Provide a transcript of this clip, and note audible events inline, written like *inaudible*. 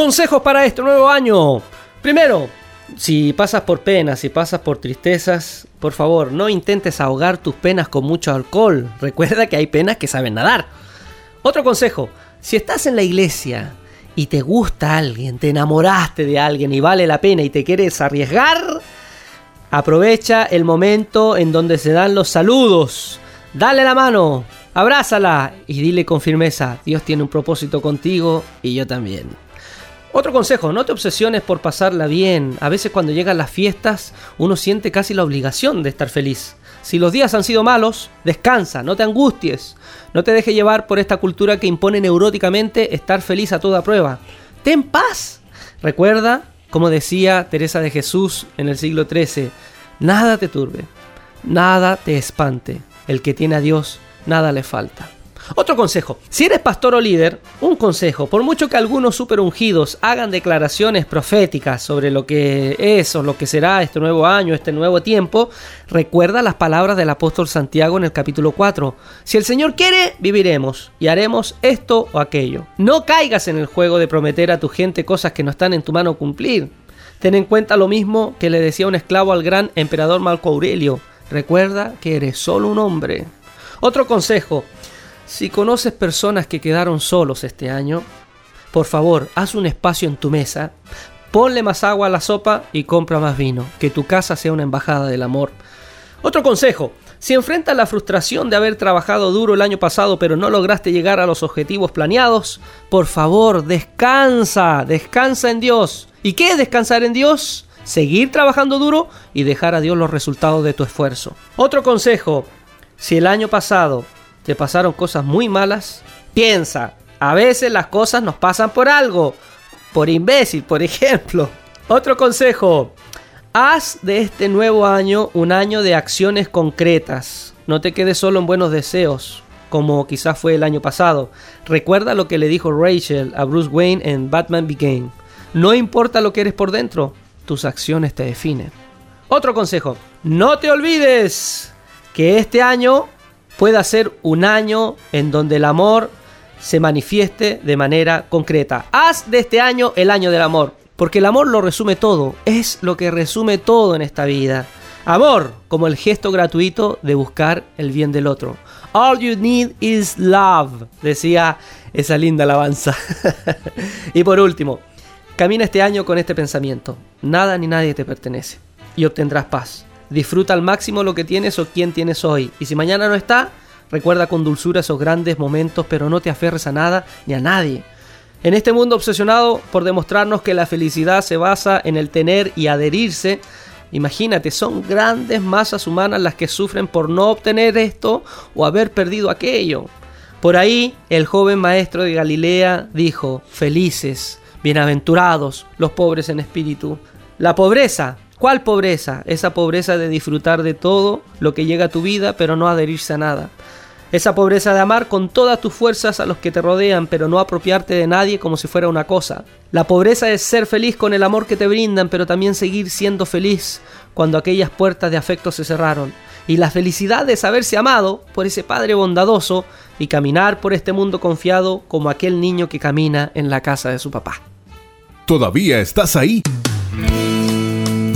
Consejos para este nuevo año. Primero, si pasas por penas, si pasas por tristezas, por favor, no intentes ahogar tus penas con mucho alcohol. *laughs* Recuerda que hay penas que saben nadar. Otro consejo, si estás en la iglesia y te gusta alguien, te enamoraste de alguien y vale la pena y te quieres arriesgar, aprovecha el momento en donde se dan los saludos. Dale la mano, abrázala y dile con firmeza, Dios tiene un propósito contigo y yo también. Otro consejo, no te obsesiones por pasarla bien. A veces cuando llegan las fiestas uno siente casi la obligación de estar feliz. Si los días han sido malos, descansa, no te angusties. No te dejes llevar por esta cultura que impone neuróticamente estar feliz a toda prueba. Ten paz. Recuerda, como decía Teresa de Jesús en el siglo XIII, nada te turbe, nada te espante. El que tiene a Dios, nada le falta. Otro consejo, si eres pastor o líder, un consejo, por mucho que algunos super ungidos hagan declaraciones proféticas sobre lo que es o lo que será este nuevo año, este nuevo tiempo, recuerda las palabras del apóstol Santiago en el capítulo 4. Si el Señor quiere, viviremos y haremos esto o aquello. No caigas en el juego de prometer a tu gente cosas que no están en tu mano cumplir. Ten en cuenta lo mismo que le decía un esclavo al gran emperador Marco Aurelio. Recuerda que eres solo un hombre. Otro consejo, si conoces personas que quedaron solos este año, por favor, haz un espacio en tu mesa, ponle más agua a la sopa y compra más vino, que tu casa sea una embajada del amor. Otro consejo, si enfrentas la frustración de haber trabajado duro el año pasado pero no lograste llegar a los objetivos planeados, por favor, descansa, descansa en Dios. ¿Y qué es descansar en Dios? Seguir trabajando duro y dejar a Dios los resultados de tu esfuerzo. Otro consejo, si el año pasado te pasaron cosas muy malas, piensa, a veces las cosas nos pasan por algo, por imbécil, por *laughs* ejemplo. Otro consejo, haz de este nuevo año un año de acciones concretas. No te quedes solo en buenos deseos, como quizás fue el año pasado. Recuerda lo que le dijo Rachel a Bruce Wayne en Batman Begin. No importa lo que eres por dentro, tus acciones te definen. Otro consejo, no te olvides que este año pueda ser un año en donde el amor se manifieste de manera concreta. Haz de este año el año del amor, porque el amor lo resume todo, es lo que resume todo en esta vida. Amor, como el gesto gratuito de buscar el bien del otro. All you need is love, decía esa linda alabanza. *laughs* y por último, camina este año con este pensamiento. Nada ni nadie te pertenece y obtendrás paz. Disfruta al máximo lo que tienes o quien tienes hoy. Y si mañana no está, recuerda con dulzura esos grandes momentos, pero no te aferres a nada ni a nadie. En este mundo obsesionado por demostrarnos que la felicidad se basa en el tener y adherirse, imagínate, son grandes masas humanas las que sufren por no obtener esto o haber perdido aquello. Por ahí, el joven maestro de Galilea dijo, felices, bienaventurados los pobres en espíritu. La pobreza ¿Cuál pobreza? Esa pobreza de disfrutar de todo lo que llega a tu vida, pero no adherirse a nada. Esa pobreza de amar con todas tus fuerzas a los que te rodean, pero no apropiarte de nadie como si fuera una cosa. La pobreza es ser feliz con el amor que te brindan, pero también seguir siendo feliz cuando aquellas puertas de afecto se cerraron. Y la felicidad de saberse amado por ese Padre bondadoso y caminar por este mundo confiado como aquel niño que camina en la casa de su papá. ¿Todavía estás ahí?